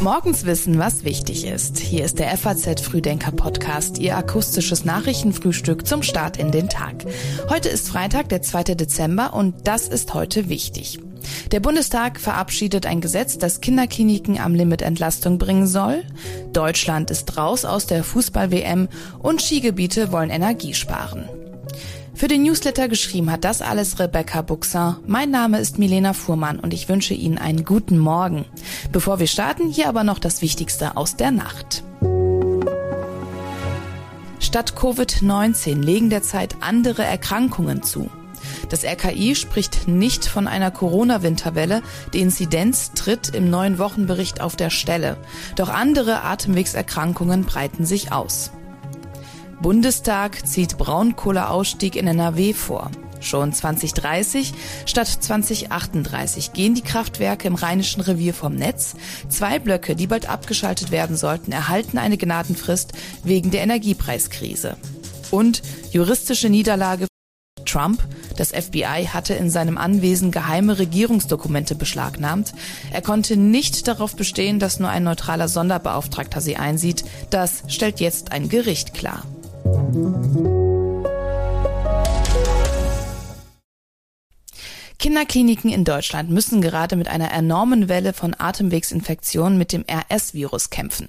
Morgens wissen, was wichtig ist. Hier ist der FAZ Frühdenker Podcast, Ihr akustisches Nachrichtenfrühstück zum Start in den Tag. Heute ist Freitag, der 2. Dezember und das ist heute wichtig. Der Bundestag verabschiedet ein Gesetz, das Kinderkliniken am Limit Entlastung bringen soll. Deutschland ist raus aus der Fußball-WM und Skigebiete wollen Energie sparen. Für den Newsletter geschrieben hat das alles Rebecca Buxer. Mein Name ist Milena Fuhrmann und ich wünsche Ihnen einen guten Morgen. Bevor wir starten, hier aber noch das Wichtigste aus der Nacht. Statt Covid-19 legen derzeit andere Erkrankungen zu. Das RKI spricht nicht von einer Corona-Winterwelle. Die Inzidenz tritt im neuen Wochenbericht auf der Stelle. Doch andere Atemwegserkrankungen breiten sich aus. Bundestag zieht Braunkohleausstieg in NRW vor. Schon 2030 statt 2038 gehen die Kraftwerke im Rheinischen Revier vom Netz. Zwei Blöcke, die bald abgeschaltet werden sollten, erhalten eine Gnadenfrist wegen der Energiepreiskrise. Und juristische Niederlage Trump. Das FBI hatte in seinem Anwesen geheime Regierungsdokumente beschlagnahmt. Er konnte nicht darauf bestehen, dass nur ein neutraler Sonderbeauftragter sie einsieht. Das stellt jetzt ein Gericht klar. Kinderkliniken in Deutschland müssen gerade mit einer enormen Welle von Atemwegsinfektionen mit dem RS-Virus kämpfen.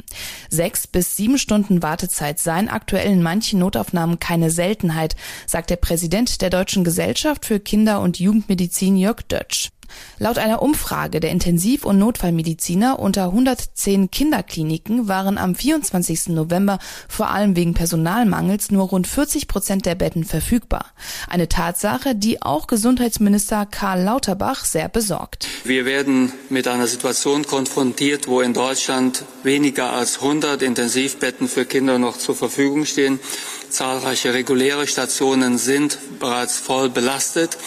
Sechs bis sieben Stunden Wartezeit seien aktuell in manchen Notaufnahmen keine Seltenheit, sagt der Präsident der Deutschen Gesellschaft für Kinder- und Jugendmedizin Jörg Dötsch. Laut einer Umfrage der Intensiv- und Notfallmediziner unter 110 Kinderkliniken waren am 24. November vor allem wegen Personalmangels nur rund 40 Prozent der Betten verfügbar. Eine Tatsache, die auch Gesundheitsminister Karl Lauterbach sehr besorgt. Wir werden mit einer Situation konfrontiert, wo in Deutschland weniger als 100 Intensivbetten für Kinder noch zur Verfügung stehen. Zahlreiche reguläre Stationen sind bereits voll belastet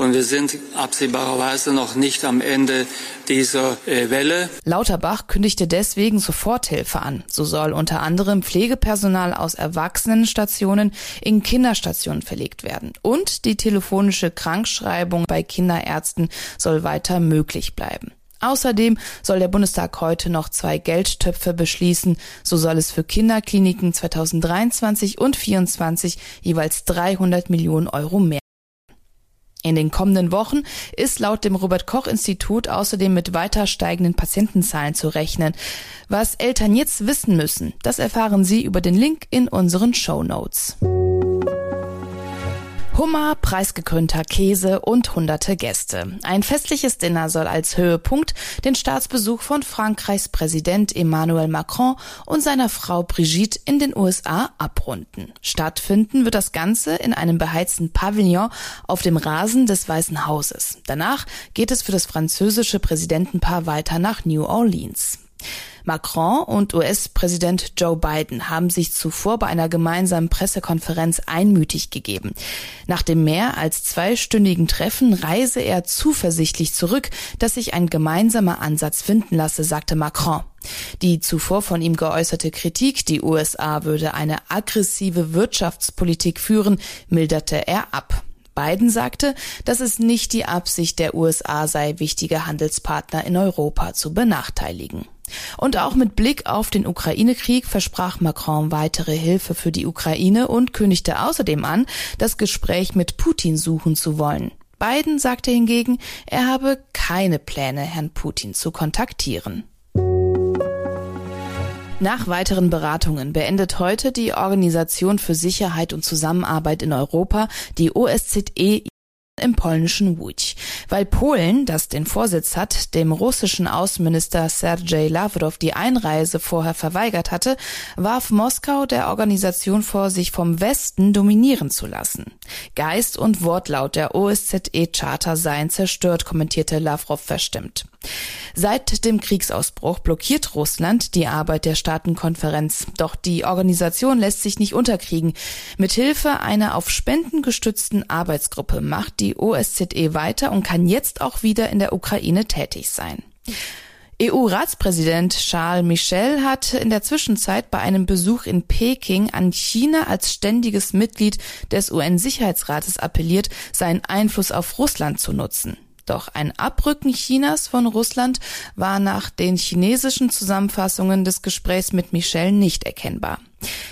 und wir sind absehbarerweise noch nicht am Ende dieser äh, Welle. Lauterbach kündigte deswegen Soforthilfe an. So soll unter anderem Pflegepersonal aus Erwachsenenstationen in Kinderstationen verlegt werden. Und die telefonische Krankschreibung bei Kinderärzten soll weiter möglich bleiben. Außerdem soll der Bundestag heute noch zwei Geldtöpfe beschließen. So soll es für Kinderkliniken 2023 und 2024 jeweils 300 Millionen Euro mehr in den kommenden Wochen ist laut dem Robert Koch Institut außerdem mit weiter steigenden Patientenzahlen zu rechnen. Was Eltern jetzt wissen müssen, das erfahren Sie über den Link in unseren Show Notes. Hummer, preisgekrönter Käse und hunderte Gäste. Ein festliches Dinner soll als Höhepunkt den Staatsbesuch von Frankreichs Präsident Emmanuel Macron und seiner Frau Brigitte in den USA abrunden. Stattfinden wird das Ganze in einem beheizten Pavillon auf dem Rasen des Weißen Hauses. Danach geht es für das französische Präsidentenpaar weiter nach New Orleans. Macron und US-Präsident Joe Biden haben sich zuvor bei einer gemeinsamen Pressekonferenz einmütig gegeben. Nach dem mehr als zweistündigen Treffen reise er zuversichtlich zurück, dass sich ein gemeinsamer Ansatz finden lasse, sagte Macron. Die zuvor von ihm geäußerte Kritik, die USA würde eine aggressive Wirtschaftspolitik führen, milderte er ab. Biden sagte, dass es nicht die Absicht der USA sei, wichtige Handelspartner in Europa zu benachteiligen. Und auch mit Blick auf den Ukraine-Krieg versprach Macron weitere Hilfe für die Ukraine und kündigte außerdem an, das Gespräch mit Putin suchen zu wollen. Biden sagte hingegen, er habe keine Pläne, Herrn Putin zu kontaktieren. Nach weiteren Beratungen beendet heute die Organisation für Sicherheit und Zusammenarbeit in Europa, die OSZE, im polnischen Łódź. Weil Polen, das den Vorsitz hat, dem russischen Außenminister Sergei Lavrov die Einreise vorher verweigert hatte, warf Moskau der Organisation vor, sich vom Westen dominieren zu lassen. Geist und Wortlaut der OSZE-Charta seien zerstört, kommentierte Lavrov verstimmt. Seit dem Kriegsausbruch blockiert Russland die Arbeit der Staatenkonferenz. Doch die Organisation lässt sich nicht unterkriegen. Mithilfe einer auf Spenden gestützten Arbeitsgruppe macht die OSZE weiter und kann jetzt auch wieder in der Ukraine tätig sein. EU-Ratspräsident Charles Michel hat in der Zwischenzeit bei einem Besuch in Peking an China als ständiges Mitglied des UN-Sicherheitsrates appelliert, seinen Einfluss auf Russland zu nutzen. Doch ein Abrücken Chinas von Russland war nach den chinesischen Zusammenfassungen des Gesprächs mit Michel nicht erkennbar.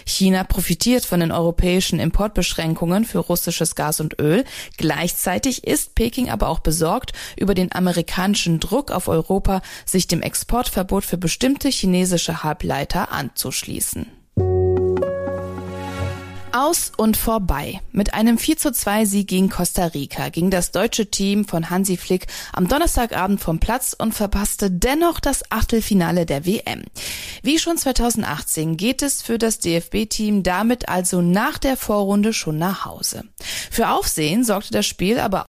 China profitiert von den europäischen Importbeschränkungen für russisches Gas und Öl. Gleichzeitig ist Peking aber auch besorgt über den amerikanischen Druck auf Europa, sich dem Exportverbot für bestimmte chinesische Halbleiter anzuschließen. Aus und vorbei. Mit einem 4 zu 2 Sieg gegen Costa Rica ging das deutsche Team von Hansi Flick am Donnerstagabend vom Platz und verpasste dennoch das Achtelfinale der WM. Wie schon 2018 geht es für das DFB-Team damit also nach der Vorrunde schon nach Hause. Für Aufsehen sorgte das Spiel aber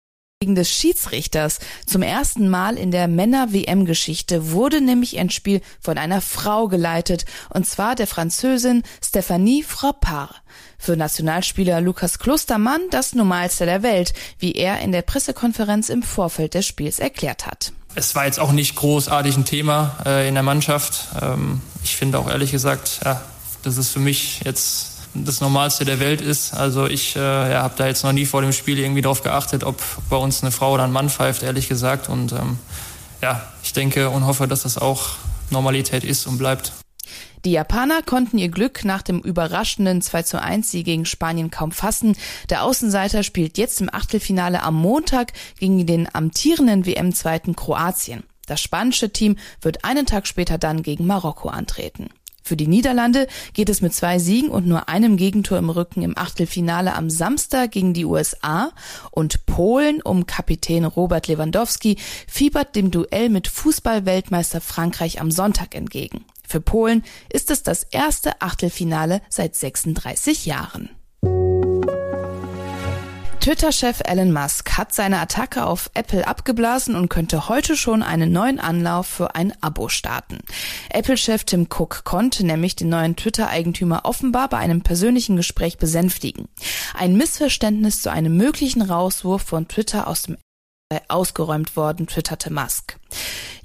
wegen des Schiedsrichters. Zum ersten Mal in der Männer-WM-Geschichte wurde nämlich ein Spiel von einer Frau geleitet, und zwar der Französin Stéphanie Frappard. Für Nationalspieler Lukas Klostermann das Normalste der Welt, wie er in der Pressekonferenz im Vorfeld des Spiels erklärt hat. Es war jetzt auch nicht großartig ein Thema äh, in der Mannschaft. Ähm, ich finde auch ehrlich gesagt, ja, das ist für mich jetzt das Normalste der Welt ist. Also ich äh, ja, habe da jetzt noch nie vor dem Spiel irgendwie drauf geachtet, ob bei uns eine Frau oder ein Mann pfeift, ehrlich gesagt. Und ähm, ja, ich denke und hoffe, dass das auch Normalität ist und bleibt. Die Japaner konnten ihr Glück nach dem überraschenden 2 zu 1 Sieg gegen Spanien kaum fassen. Der Außenseiter spielt jetzt im Achtelfinale am Montag gegen den amtierenden WM-Zweiten Kroatien. Das spanische Team wird einen Tag später dann gegen Marokko antreten. Für die Niederlande geht es mit zwei Siegen und nur einem Gegentor im Rücken im Achtelfinale am Samstag gegen die USA und Polen um Kapitän Robert Lewandowski fiebert dem Duell mit Fußballweltmeister Frankreich am Sonntag entgegen. Für Polen ist es das erste Achtelfinale seit 36 Jahren. Twitter-Chef Elon Musk hat seine Attacke auf Apple abgeblasen und könnte heute schon einen neuen Anlauf für ein Abo starten. Apple-Chef Tim Cook konnte nämlich den neuen Twitter-Eigentümer offenbar bei einem persönlichen Gespräch besänftigen. Ein Missverständnis zu einem möglichen Rauswurf von Twitter aus dem ausgeräumt worden, twitterte Musk.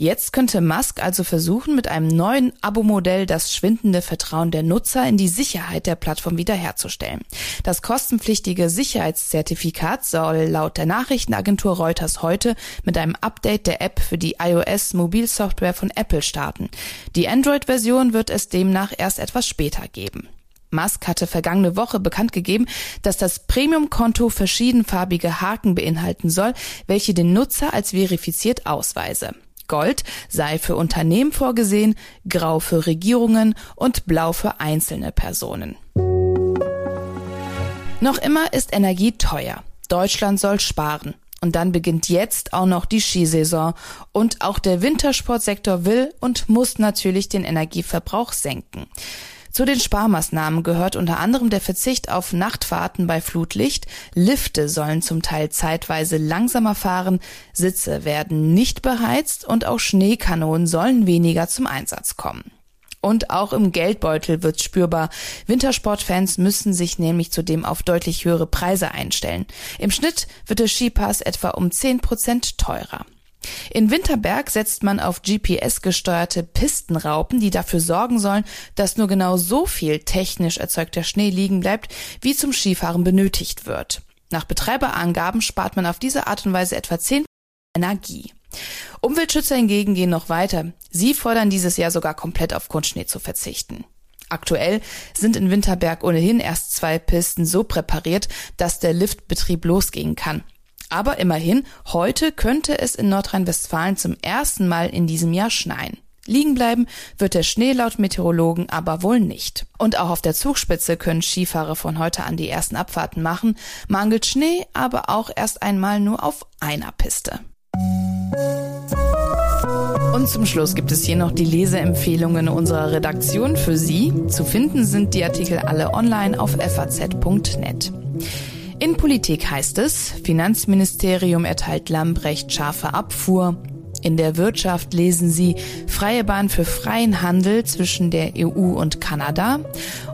Jetzt könnte Musk also versuchen, mit einem neuen Abo-Modell das schwindende Vertrauen der Nutzer in die Sicherheit der Plattform wiederherzustellen. Das kostenpflichtige Sicherheitszertifikat soll laut der Nachrichtenagentur Reuters heute mit einem Update der App für die iOS-Mobilsoftware von Apple starten. Die Android-Version wird es demnach erst etwas später geben. Musk hatte vergangene Woche bekannt gegeben, dass das Premium-Konto verschiedenfarbige Haken beinhalten soll, welche den Nutzer als verifiziert ausweise. Gold sei für Unternehmen vorgesehen, grau für Regierungen und blau für einzelne Personen. Noch immer ist Energie teuer. Deutschland soll sparen. Und dann beginnt jetzt auch noch die Skisaison. Und auch der Wintersportsektor will und muss natürlich den Energieverbrauch senken. Zu den Sparmaßnahmen gehört unter anderem der Verzicht auf Nachtfahrten bei Flutlicht. Lifte sollen zum Teil zeitweise langsamer fahren, Sitze werden nicht beheizt und auch Schneekanonen sollen weniger zum Einsatz kommen. Und auch im Geldbeutel wird spürbar. Wintersportfans müssen sich nämlich zudem auf deutlich höhere Preise einstellen. Im Schnitt wird der Skipass etwa um 10 Prozent teurer. In Winterberg setzt man auf GPS-gesteuerte Pistenraupen, die dafür sorgen sollen, dass nur genau so viel technisch erzeugter Schnee liegen bleibt, wie zum Skifahren benötigt wird. Nach Betreiberangaben spart man auf diese Art und Weise etwa 10 Energie. Umweltschützer hingegen gehen noch weiter. Sie fordern dieses Jahr sogar komplett auf Kunstschnee zu verzichten. Aktuell sind in Winterberg ohnehin erst zwei Pisten so präpariert, dass der Liftbetrieb losgehen kann. Aber immerhin, heute könnte es in Nordrhein-Westfalen zum ersten Mal in diesem Jahr schneien. Liegen bleiben wird der Schnee laut Meteorologen aber wohl nicht. Und auch auf der Zugspitze können Skifahrer von heute an die ersten Abfahrten machen. Mangelt Schnee aber auch erst einmal nur auf einer Piste. Und zum Schluss gibt es hier noch die Leseempfehlungen unserer Redaktion für Sie. Zu finden sind die Artikel alle online auf faz.net. In Politik heißt es, Finanzministerium erteilt Lambrecht scharfe Abfuhr. In der Wirtschaft lesen Sie freie Bahn für freien Handel zwischen der EU und Kanada.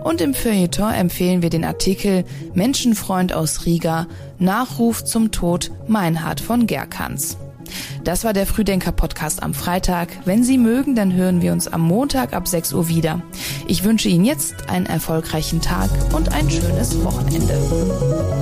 Und im Feuilleton empfehlen wir den Artikel Menschenfreund aus Riga, Nachruf zum Tod Meinhard von Gerkans. Das war der Frühdenker-Podcast am Freitag. Wenn Sie mögen, dann hören wir uns am Montag ab 6 Uhr wieder. Ich wünsche Ihnen jetzt einen erfolgreichen Tag und ein schönes Wochenende.